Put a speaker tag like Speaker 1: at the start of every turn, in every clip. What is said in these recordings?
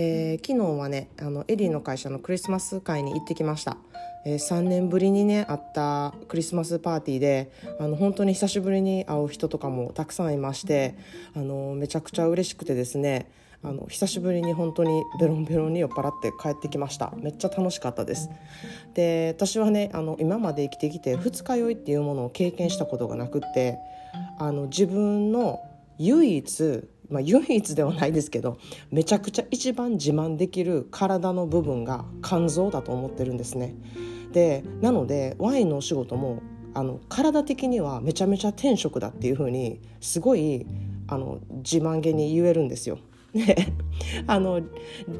Speaker 1: えー、昨日はねあのエディの会社のクリスマス会に行ってきました、えー、3年ぶりにね会ったクリスマスパーティーであの本当に久しぶりに会う人とかもたくさんいましてあのめちゃくちゃ嬉しくてですねあの久しぶりに本当にベロンベロンに酔っ払って帰ってきました。めっちゃ楽しかったです。で私はねあの今まで生きてきて二日酔いっていうものを経験したことがなくってあの自分の唯一まあ、唯一ではないですけどめちゃくちゃ一番自慢できる体の部分が肝臓だと思ってるんですね。でなのでワインのお仕事もあの体的にはめちゃめちゃ天職だっていうふうにすごいあの自慢げに言えるんですよ。ね、あの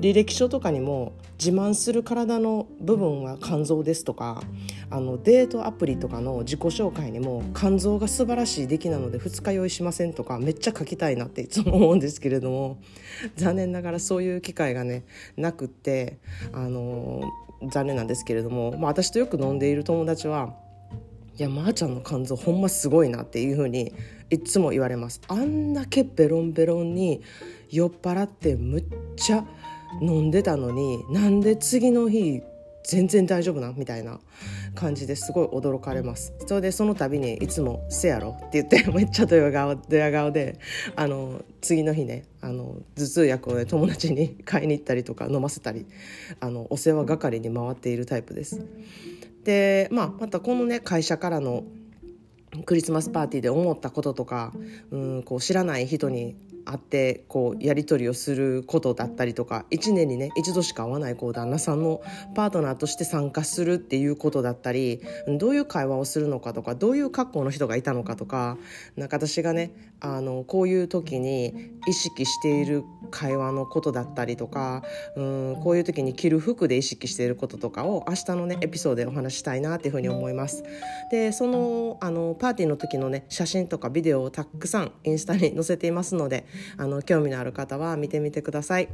Speaker 1: 履歴書とかにも自慢する体の部分は肝臓ですとかあのデートアプリとかの自己紹介にも肝臓が素晴らしい出来なので二日酔いしませんとかめっちゃ書きたいなっていつも思うんですけれども残念ながらそういう機会がねなくってあの残念なんですけれども、まあ、私とよく飲んでいる友達はいやまー、あ、ちゃんの肝臓ほんますごいなっていうふうにいつも言われます。あんだけベロンベロンに酔っ払ってむっちゃ飲んでたのになんで次の日全然大丈夫なみたいな感じですごい驚かれます。それでその度にいつも「せやろ」って言ってめっちゃドヤ顔ドヤ顔であの次の日ねあの頭痛薬をね友達に買いに行ったりとか飲ませたりあのお世話係に回っているタイプです。でまあまたこのね会社からのクリスマスパーティーで思ったこととかうんこう知らない人に会ってこうやり取りをすることだったりとか1年にね一度しか会わないこう旦那さんのパートナーとして参加するっていうことだったりどういう会話をするのかとかどういう格好の人がいたのかとかなんか私がねあのこういう時に意識している会話のことだったりとかうんこういう時に着る服で意識していることとかを明日のねエピソードでお話したいなっていうふうに思います。でそのあのパーティーの時のね写真とかビデオをたくさんインスタに載せていますのであの興味のある方は見てみてください。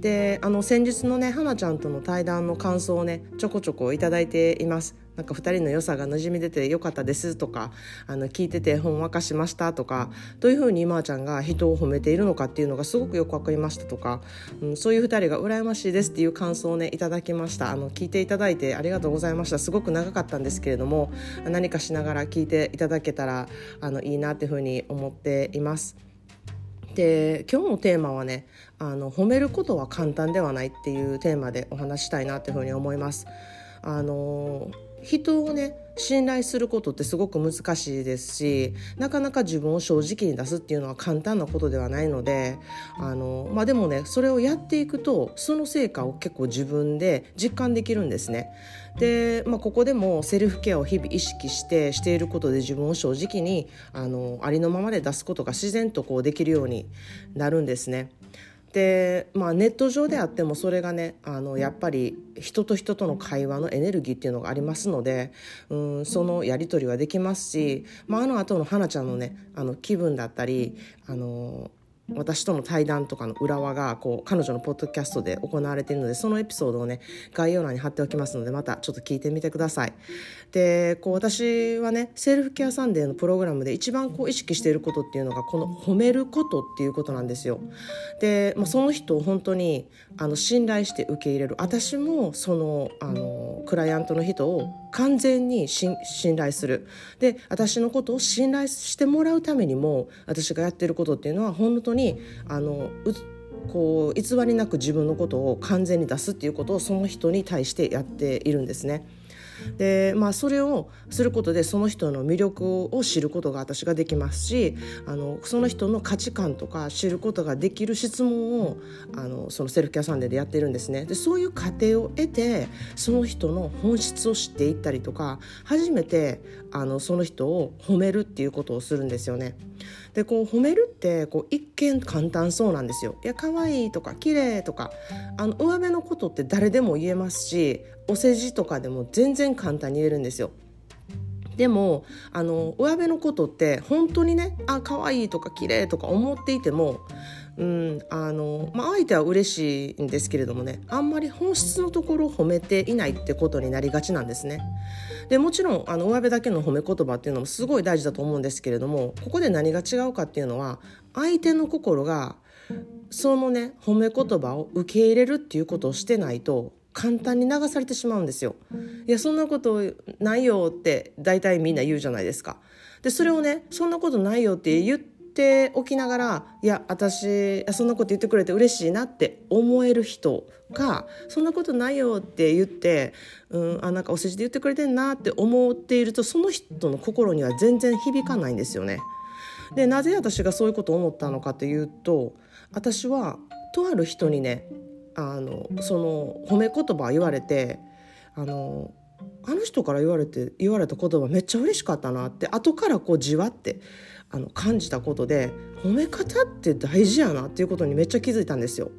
Speaker 1: であの先日のね花ちゃんとの対談の感想をねちょこちょこ頂いています。なんか2人の良さがなじみ出てよかったですとかあの聞いててほんわかしましたとかどういうふうにまーちゃんが人を褒めているのかっていうのがすごくよく分かりましたとか、うん、そういう2人が羨ましいですっていう感想をねいただきましたあの聞いていただいてありがとうございましたすごく長かったんですけれども何かしながら聞いていただけたらあのいいなっていうふうに思っています。で今日のテーマはねあの褒めることは簡単ではないっていうテーマでお話したいなというふうに思います。あの人をね信頼することってすごく難しいですしなかなか自分を正直に出すっていうのは簡単なことではないのであの、まあ、でもねそれをやっていくとその成果を結構自分で実感できるんですね。で、まあ、ここでもセルフケアを日々意識してしていることで自分を正直にあのありのままで出すことが自然とこうできるようになるんですね。で、まあ、ネット上であってもそれがねあのやっぱり人と人との会話のエネルギーっていうのがありますのでうんそのやり取りはできますし、まあ、あの後の花ちゃんのねあの気分だったりあの私との対談とかの裏話がこう彼女のポッドキャストで行われているのでそのエピソードをね概要欄に貼っておきますのでまたちょっと聞いてみてください。でこう私はね Self-Care Sunday のプログラムで一番こう意識していることっていうのがこの褒めることっていうことなんですよ。で、まあ、その人を本当にあの信頼して受け入れる私もそのあのクライアントの人を完全に信頼するで私のことを信頼してもらうためにも私がやってることっていうのは本当にあのこう偽りなく自分のことを完全に出すっていうことをその人に対してやっているんですね。でまあそれをすることでその人の魅力を知ることが私ができますしあのその人の価値観とか知ることができる質問をあのその Self-Care Sunday でやってるんですねでそういう過程を経てその人の本質を知っていったりとか初めてあのその人を褒めるっていうことをするんですよね。でこう褒めるってこう一見簡単そうなんですよ。いや可愛いとか綺麗とかあの上辺のことって誰でも言えますしお世辞とかでも全然簡単に言えるんですよ。でもあの上辺のことって本当にねあ可愛いとか綺麗とか思っていてもうんあのまあ、相手は嬉しいんですけれどもねあんまり本質のところを褒めていないってことになりがちなんですね。でもちろんあの上辺だけの褒め言葉っていうのもすごい大事だと思うんですけれどもここで何が違うかっていうのは相手の心がそのね褒め言葉を受け入れるっていうことをしてないと簡単に流されてしまうんですよ。いやそんなことないよって大体みんな言うじゃないですか。でそれをねそんなことないよって言っっておきながらいや私そんなこと言ってくれて嬉しいなって思える人がそんなことないよって言って、うん、あなんかお世辞で言ってくれてんなって思っているとその人の心には全然響かないんですよね。でなぜ私がそういうことを思ったのかというと私はとある人にねあのその褒め言葉言われてあのあの人から言われて言われた言葉めっちゃ嬉しかったなって後からこうじわってあの感じたことで褒め方って大事やなっていうことにめっちゃ気づいたんですよ。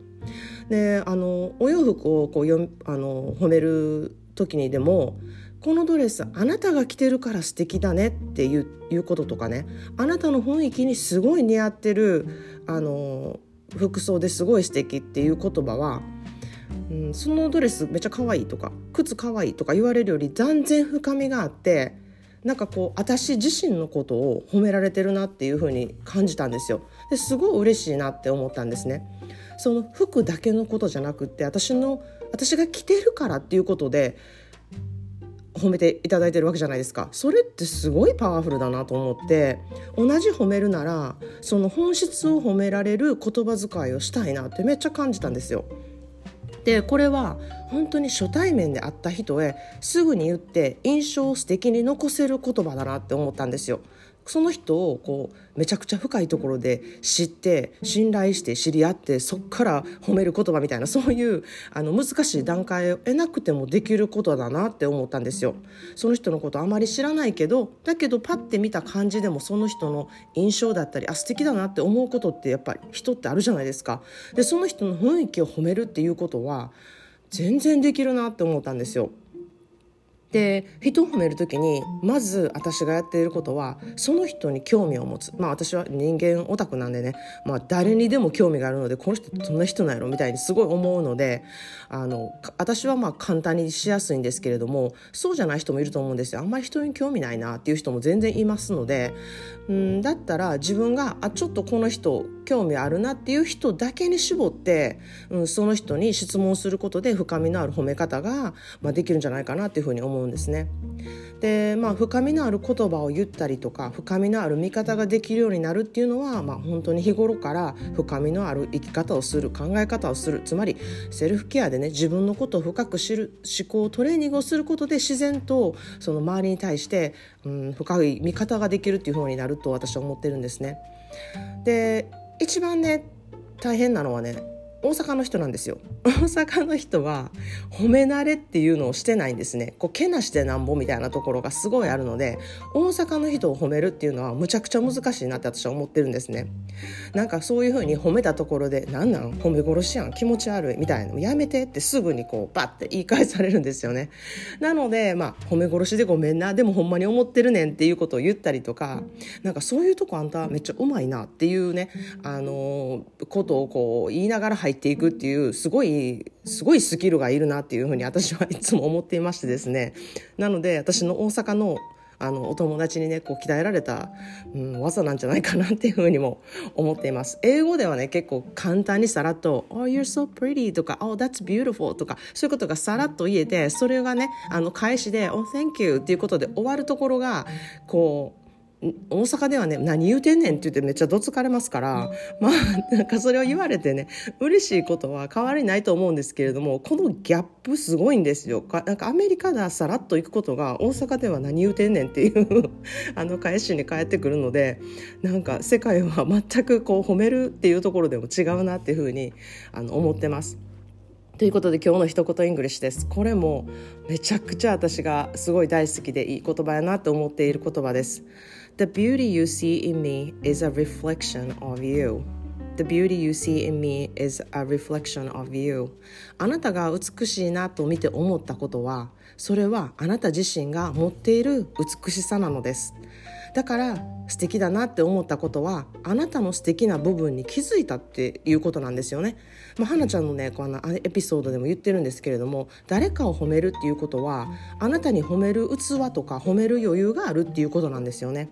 Speaker 1: であのお洋服をこうよあの褒める時にでもこのドレスあなたが着てるから素敵だねっていういうこととかねあなたの雰囲気にすごい似合ってるあの服装ですごい素敵っていう言葉は、うん、そのドレスめっちゃ可愛いとか靴可愛いとか言われるより断然深みがあってなんかこう私自身のことを褒められてるなっていう風に感じたんですよ。ですごい嬉しいなって思ったんですね。その服だけのことじゃなくって私の私が着てるからっていうことで褒めていただいてるわけじゃないですか。それってすごいパワフルだなと思って同じ褒めるならその本質を褒められる言葉遣いをしたいなってめっちゃ感じたんですよ。でこれは本当に初対面で会った人へすぐに言って印象を素敵に残せる言葉だなって思ったんですよ。その人をこうめちゃくちゃ深いところで知って信頼して知り合ってそっから褒める言葉みたいなそういうあの難しい段階を得なくてもできることだなって思ったんですよ。その人のことあまり知らないけどだけどパッて見た感じでもその人の印象だったりあ素敵だなって思うことってやっぱり人ってあるじゃないですか。でその人の雰囲気を褒めるっていうことは全然できるなって思ったんですよ。で人を褒める時にまず私がやっていることはその人に興味を持つ。まあ私は人間オタクなんでね、まあ、誰にでも興味があるのでこの人どんな人なんやろみたいにすごい思うのであの私はまあ簡単にしやすいんですけれどもそうじゃない人もいると思うんですよ。あんまり人に興味ないなっていう人も全然いますのでうんだったら自分があちょっとこの人興味あるなっていう人だけに絞って、うん、その人に質問することで深みのある褒め方が、まあ、できるんじゃないかなっていうふうに思ううんですね。でまあ深みのある言葉を言ったりとか深みのある見方ができるようになるっていうのは、まあ、本当に日頃から深みのある生き方をする考え方をするつまりセルフケアでね自分のことを深く知る思考トレーニングをすることで自然とその周りに対して、うん、深い見方ができるっていうふうになると私は思ってるんですね。で一番ね大変なのはね大阪の人なんですよ。大阪の人は褒め慣れっていうのをしてないんですね。こうけなしてなんぼみたいなところがすごいあるので大阪の人を褒めるっていうのはむちゃくちゃ難しいなって私は思ってるんですね。なんかそういうふうに褒めたところで「なんなん？褒め殺しやん。気持ち悪い」みたいな。のやめてってすぐにこうバッて言い返されるんですよね。なのでまあ褒め殺しでごめんな。でもほんまに思ってるねんっていうことを言ったりとかなんかそういうとこあんためっちゃうまいなっていうねあのー、ことをこう言いながら入入っていくっていうすごいすごいスキルがいるなっていうふうに私はいつも思っていましてですね。なので私の大阪のあのお友達にねこう鍛えられた、うん、技なんじゃないかなっていうふうにも思っています。英語ではね結構簡単にさらっと「Oh you're so pretty」とか「Oh that's beautiful」とかそういうことがさらっと言えてそれがねあの返しで「Oh thank you」っていうことで終わるところがこう大阪ではね何言うてんねんって言ってめっちゃどつかれますからまあなんかそれを言われてね嬉しいことは変わりないと思うんですけれどもこのギャップすごいんですよなんかアメリカではさらっと行くことが大阪では何言うてんねんっていう あの返しに返ってくるのでなんか世界は全くこう褒めるっていうところでも違うなっていうふうにあの思ってます。ということで今日の一言 English です。これもめちゃくちゃ私がすごい大好きでいい言葉やなと思っている言葉です。The beauty you see in me is a reflection of you The beauty you see in me is a reflection of you あなたが美しいなと見て思ったことはそれはあなた自身が持っている美しさなのですだから素敵だなって思ったことはあなたの素敵な部分に気づいたっていうことなんですよね。まあ、花ちゃんのねこのエピソードでも言ってるんですけれども誰かを褒めるっていうことはあなたに褒める器とか褒める余裕があるっていうことなんですよね。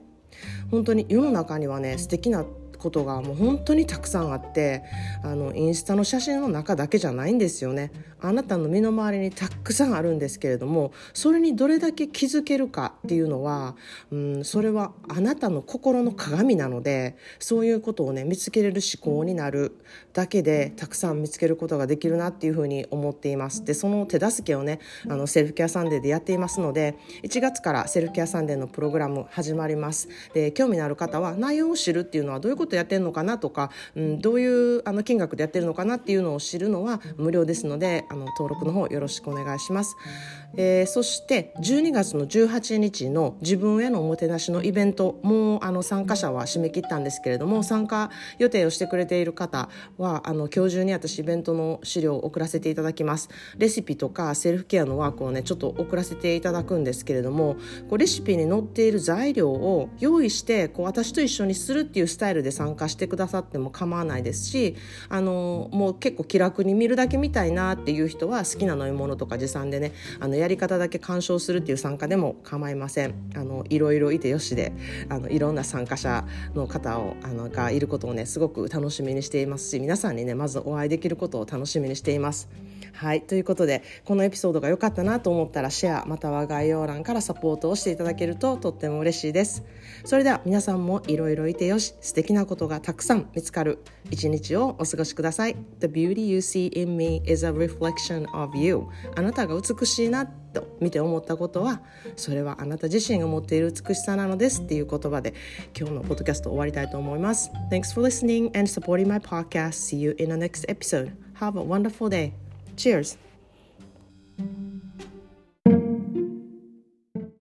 Speaker 1: 本当に世の中にはね素敵なことがもう本当にたくさんあってあのインスタの写真の中だけじゃないんですよね。あなたの身の回りにたくさんあるんですけれどもそれにどれだけ気づけるかっていうのは、うん、それはあなたの心の鏡なのでそういうことをね見つけれる思考になるだけでたくさん見つけることができるなっていうふうに思っています。でその手助けをねあの Self-Care Sunday でやっていますので1月から Self-Care Sunday のプログラム始まります。で興味のある方は内容を知るっていうのはどういうことことやってるのかなとか、うん、どういうあの金額でやってるのかなっていうのを知るのは無料ですのであの登録の方よろしくお願いします。えー、そして12月の18日の自分へのおもてなしのイベントもうあの参加者は締め切ったんですけれども参加予定をしてくれている方はあの今日中に私イベントの資料を送らせていただきます。レシピとかセルフケアのワークをねちょっと送らせていただくんですけれどもこうレシピに載っている材料を用意してこう私と一緒にするっていうスタイルで参加してくださっても構わないですしあのもう結構気楽に見るだけ見たいなっていう人は好きな飲み物とか持参でねあのやり方だけ鑑賞するっていう参加でも構いませんあのいろいろいてよしであのいろんな参加者の方をあのがいることをねすごく楽しみにしていますし皆さんにねまずお会いできることを楽しみにしています。はい。ということでこのエピソードが良かったなと思ったらシェアまたは概要欄からサポートをしていただけるととっても嬉しいです。それでは皆さんもいろいろいてよし素敵なことがたくさん見つかる一日をお過ごしください。The beauty you see in me is a reflection of you. あなたが美しいなと見て思ったことはそれはあなた自身が持っている美しさなのですっていう言葉で今日のポッドキャスト終わりたいと思います。Thanks for listening and supporting my podcast. See you in the next episode. Have a wonderful day. Cheers!